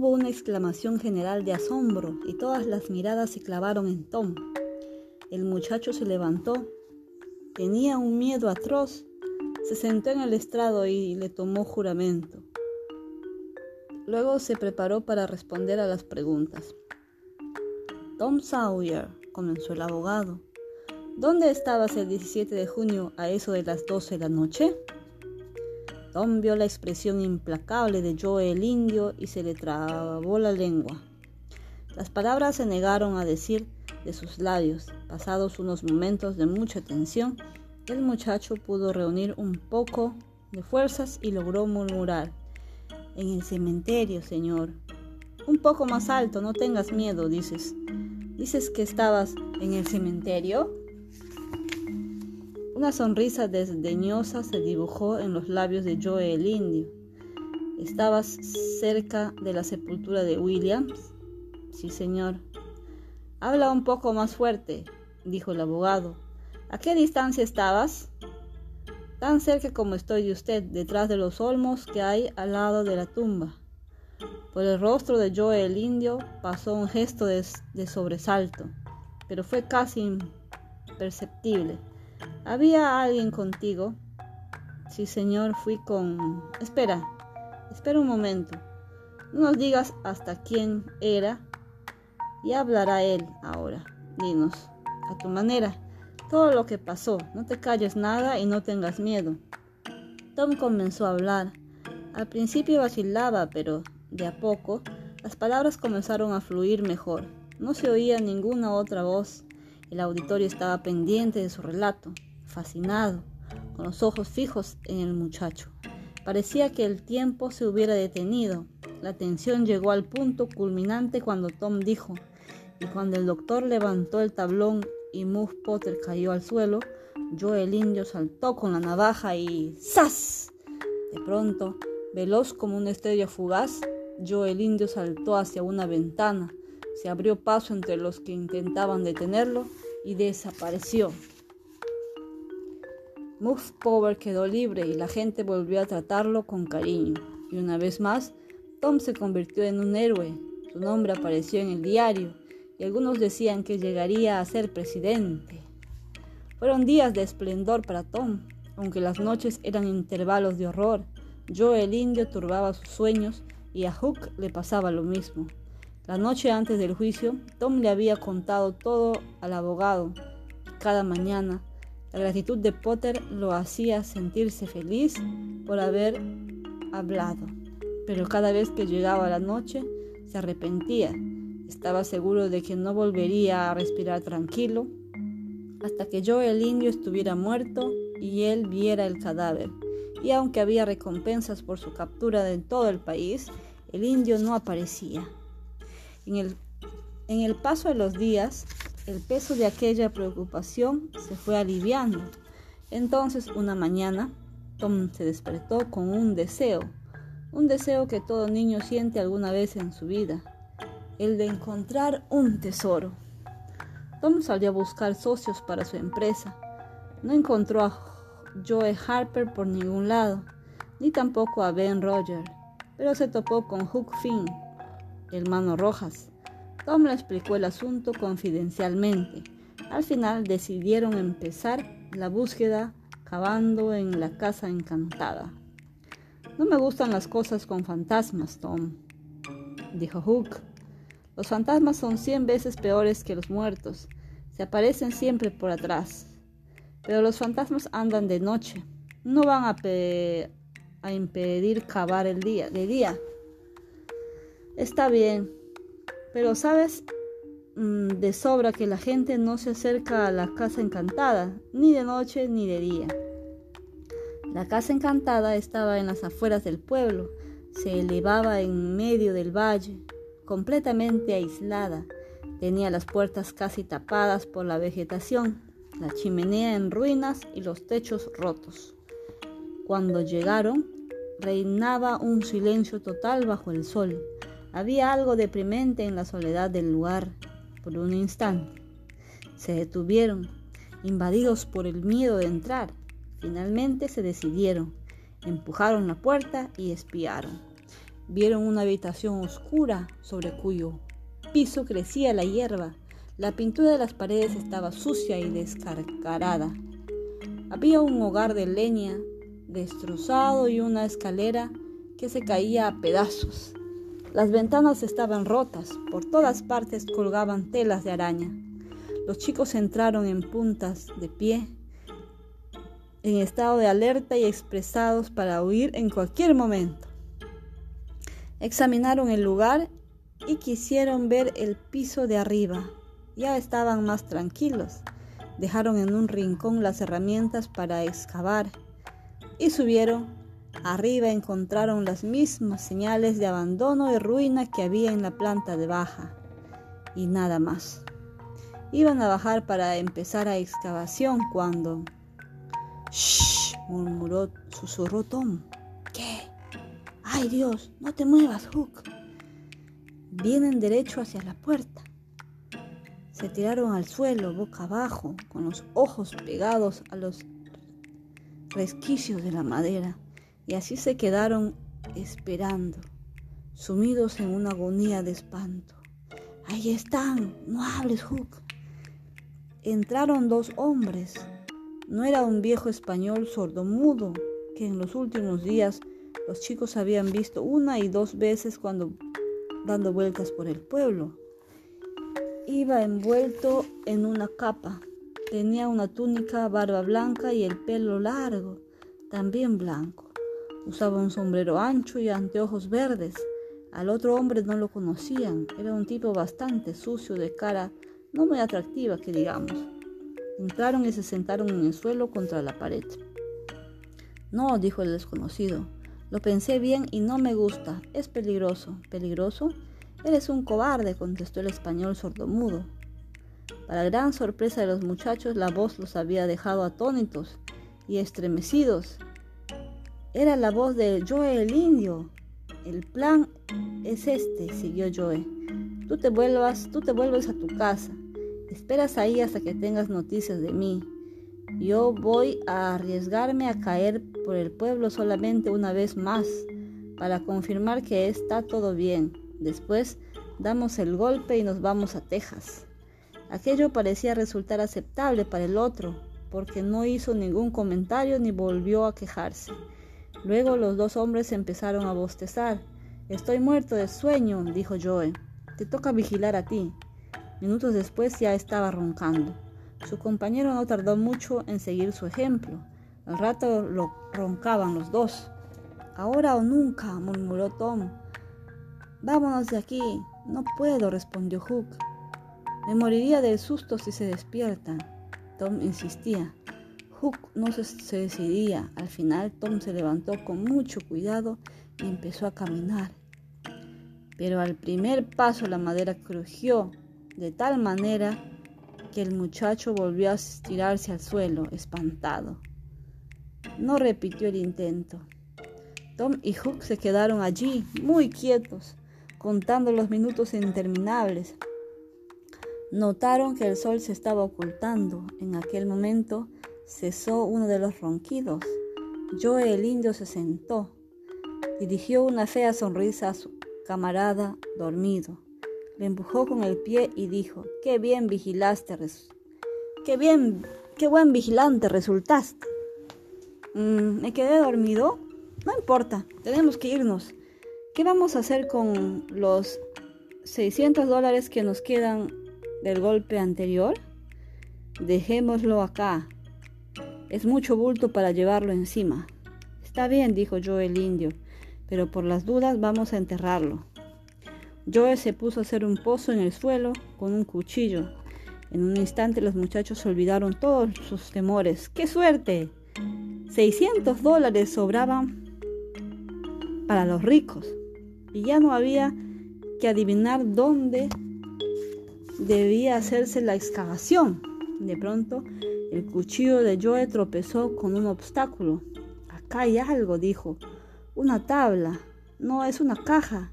Hubo una exclamación general de asombro y todas las miradas se clavaron en Tom. El muchacho se levantó. Tenía un miedo atroz. Se sentó en el estrado y le tomó juramento. Luego se preparó para responder a las preguntas. Tom Sawyer, comenzó el abogado. ¿Dónde estabas el 17 de junio a eso de las 12 de la noche? Tom vio la expresión implacable de Joe el indio y se le trabó la lengua. Las palabras se negaron a decir de sus labios. Pasados unos momentos de mucha tensión, el muchacho pudo reunir un poco de fuerzas y logró murmurar. En el cementerio, señor. Un poco más alto, no tengas miedo, dices. ¿Dices que estabas en el cementerio? Una sonrisa desdeñosa se dibujó en los labios de Joe el indio. ¿Estabas cerca de la sepultura de Williams? Sí, señor. Habla un poco más fuerte, dijo el abogado. ¿A qué distancia estabas? Tan cerca como estoy de usted, detrás de los olmos que hay al lado de la tumba. Por el rostro de Joe el indio pasó un gesto de, sobresalto, pero fue casi imperceptible. ¿Había alguien contigo? Sí, señor, fui con... Espera, espera un momento. No nos digas hasta quién era. Y hablará él ahora. Dinos, a tu manera, todo lo que pasó. No te calles nada y no tengas miedo. Tom comenzó a hablar. Al principio vacilaba, pero de a poco las palabras comenzaron a fluir mejor. No se oía ninguna otra voz. El auditorio estaba pendiente de su relato fascinado, con los ojos fijos en el muchacho. Parecía que el tiempo se hubiera detenido. La tensión llegó al punto culminante cuando Tom dijo, y cuando el doctor levantó el tablón y Muff Potter cayó al suelo, yo el indio saltó con la navaja y ¡zas! De pronto, veloz como una estrella fugaz, yo el indio saltó hacia una ventana, se abrió paso entre los que intentaban detenerlo y desapareció. Muff Power quedó libre y la gente volvió a tratarlo con cariño. Y una vez más, Tom se convirtió en un héroe. Su nombre apareció en el diario y algunos decían que llegaría a ser presidente. Fueron días de esplendor para Tom, aunque las noches eran intervalos de horror. Joe el indio turbaba sus sueños y a Hook le pasaba lo mismo. La noche antes del juicio, Tom le había contado todo al abogado. Cada mañana, la gratitud de Potter lo hacía sentirse feliz por haber hablado, pero cada vez que llegaba la noche se arrepentía. Estaba seguro de que no volvería a respirar tranquilo hasta que yo el indio estuviera muerto y él viera el cadáver. Y aunque había recompensas por su captura en todo el país, el indio no aparecía. En el, en el paso de los días, el peso de aquella preocupación se fue aliviando. Entonces, una mañana, Tom se despertó con un deseo, un deseo que todo niño siente alguna vez en su vida, el de encontrar un tesoro. Tom salió a buscar socios para su empresa. No encontró a Joe Harper por ningún lado, ni tampoco a Ben Roger, pero se topó con Hook Finn, hermano Rojas, Tom le explicó el asunto confidencialmente. Al final decidieron empezar la búsqueda cavando en la casa encantada. No me gustan las cosas con fantasmas, Tom, dijo Hook. Los fantasmas son cien veces peores que los muertos. Se aparecen siempre por atrás. Pero los fantasmas andan de noche. No van a, a impedir cavar el día, de día. Está bien, pero sabes mm, de sobra que la gente no se acerca a la casa encantada, ni de noche ni de día. La casa encantada estaba en las afueras del pueblo, se elevaba en medio del valle, completamente aislada. Tenía las puertas casi tapadas por la vegetación, la chimenea en ruinas y los techos rotos. Cuando llegaron, reinaba un silencio total bajo el sol. Había algo deprimente en la soledad del lugar por un instante. Se detuvieron, invadidos por el miedo de entrar. Finalmente se decidieron, empujaron la puerta y espiaron. vieron una habitación oscura sobre cuyo piso crecía la hierba. La pintura de las paredes estaba sucia y descarcarada. Había un hogar de leña destrozado y una escalera que se caía a pedazos. Las ventanas estaban rotas, por todas partes colgaban telas de araña. Los chicos entraron en puntas de pie, en estado de alerta y expresados para huir en cualquier momento. Examinaron el lugar y quisieron ver el piso de arriba. Ya estaban más tranquilos. Dejaron en un rincón las herramientas para excavar y subieron. Arriba encontraron las mismas señales de abandono y ruina que había en la planta de baja. Y nada más. Iban a bajar para empezar la excavación cuando... ¡Shh! murmuró, susurró Tom. ¿Qué? ¡Ay Dios! No te muevas, Hook. Vienen derecho hacia la puerta. Se tiraron al suelo, boca abajo, con los ojos pegados a los resquicios de la madera, y así se quedaron esperando, sumidos en una agonía de espanto. Ahí están, no hables, Hook. Entraron dos hombres. No era un viejo español sordomudo que en los últimos días los chicos habían visto una y dos veces cuando dando vueltas por el pueblo. Iba envuelto en una capa. Tenía una túnica, barba blanca y el pelo largo, también blanco. Usaba un sombrero ancho y anteojos verdes. Al otro hombre no lo conocían. Era un tipo bastante sucio de cara no muy atractiva que digamos. Entraron y se sentaron en el suelo contra la pared. No, dijo el desconocido. Lo pensé bien y no me gusta. Es peligroso. ¿Peligroso? Eres un cobarde, contestó el español sordomudo. Para gran sorpresa de los muchachos, la voz los había dejado atónitos y estremecidos. Era la voz de Joe el indio. El plan es este, siguió Joe. Tú te vuelvas, tú te vuelves a tu casa. Esperas ahí hasta que tengas noticias de mí. Yo voy a arriesgarme a caer por el pueblo solamente una vez más para confirmar que está todo bien. Después damos el golpe y nos vamos a Texas. Aquello parecía resultar aceptable para el otro, porque no hizo ningún comentario ni volvió a quejarse. Luego los dos hombres empezaron a bostezar. Estoy muerto de sueño, dijo Joe. Te toca vigilar a ti. Minutos después ya estaba roncando. Su compañero no tardó mucho en seguir su ejemplo. Al rato lo roncaban los dos. Ahora o nunca, murmuró Tom. Vámonos de aquí. No puedo, respondió Hook. Me moriría del susto si se despiertan. Tom insistía. Hook no se, decidía. Al final Tom se levantó con mucho cuidado y empezó a caminar. Pero al primer paso la madera crujió de tal manera que el muchacho volvió a estirarse al suelo, espantado. No repitió el intento. Tom y Hook se quedaron allí, muy quietos, contando los minutos interminables. Notaron que el sol se estaba ocultando. En aquel momento cesó uno de los ronquidos. Joe el indio se sentó. Dirigió una fea sonrisa a su camarada dormido. Le empujó con el pie y dijo, qué bien vigilaste, qué bien, qué buen vigilante resultaste. Mm, ¿Me quedé dormido? No importa, tenemos que irnos. ¿Qué vamos a hacer con los 600 dólares que nos quedan del golpe anterior? Dejémoslo acá. Es mucho bulto para llevarlo encima. Está bien, dijo yo el indio, pero por las dudas vamos a enterrarlo. Joe se puso a hacer un pozo en el suelo con un cuchillo. En un instante los muchachos olvidaron todos sus temores. ¡Qué suerte! 600 dólares sobraban para los ricos y ya no había que adivinar dónde debía hacerse la excavación. De pronto, el cuchillo de Joe tropezó con un obstáculo. Acá hay algo, dijo. Una tabla. No, es una caja.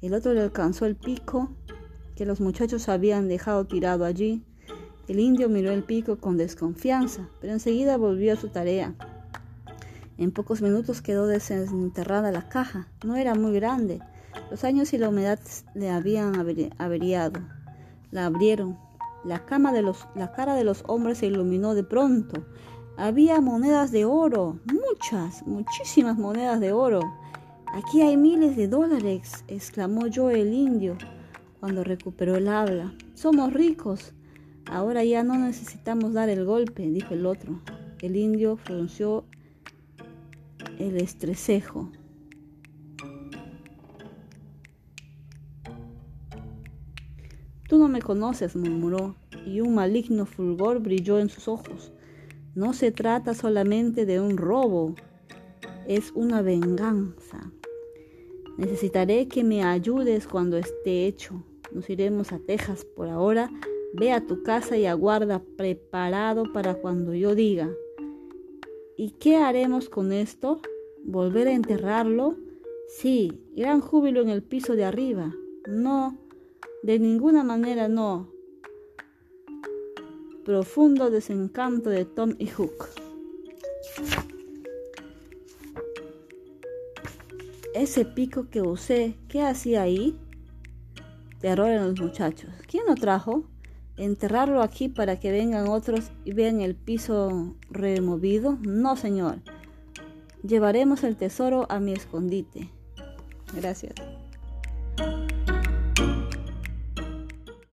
El otro le alcanzó el pico que los muchachos habían dejado tirado allí. El indio miró el pico con desconfianza, pero enseguida volvió a su tarea. En pocos minutos quedó desenterrada la caja. No era muy grande. Los años y la humedad le habían averiado. La abrieron. La, cara de los hombres se iluminó de pronto. Había monedas de oro, muchas, muchísimas monedas de oro. Aquí hay miles de dólares, exclamó yo el indio cuando recuperó el habla. Somos ricos. Ahora ya no necesitamos dar el golpe, dijo el otro. El indio frunció el estrecejo. Tú no me conoces, murmuró, y un maligno fulgor brilló en sus ojos. No se trata solamente de un robo, es una venganza. Necesitaré que me ayudes cuando esté hecho. Nos iremos a Texas por ahora. Ve a tu casa y aguarda preparado para cuando yo diga. ¿Y qué haremos con esto? ¿Volver a enterrarlo? Sí, gran júbilo en el piso de arriba. No, de ninguna manera no. Profundo desencanto de Tom y Hook. Ese pico que usé, ¿qué hacía ahí? Terror en los muchachos. ¿Quién lo trajo? ¿Enterrarlo aquí para que vengan otros y vean el piso removido? No, señor. Llevaremos el tesoro a mi escondite. Gracias.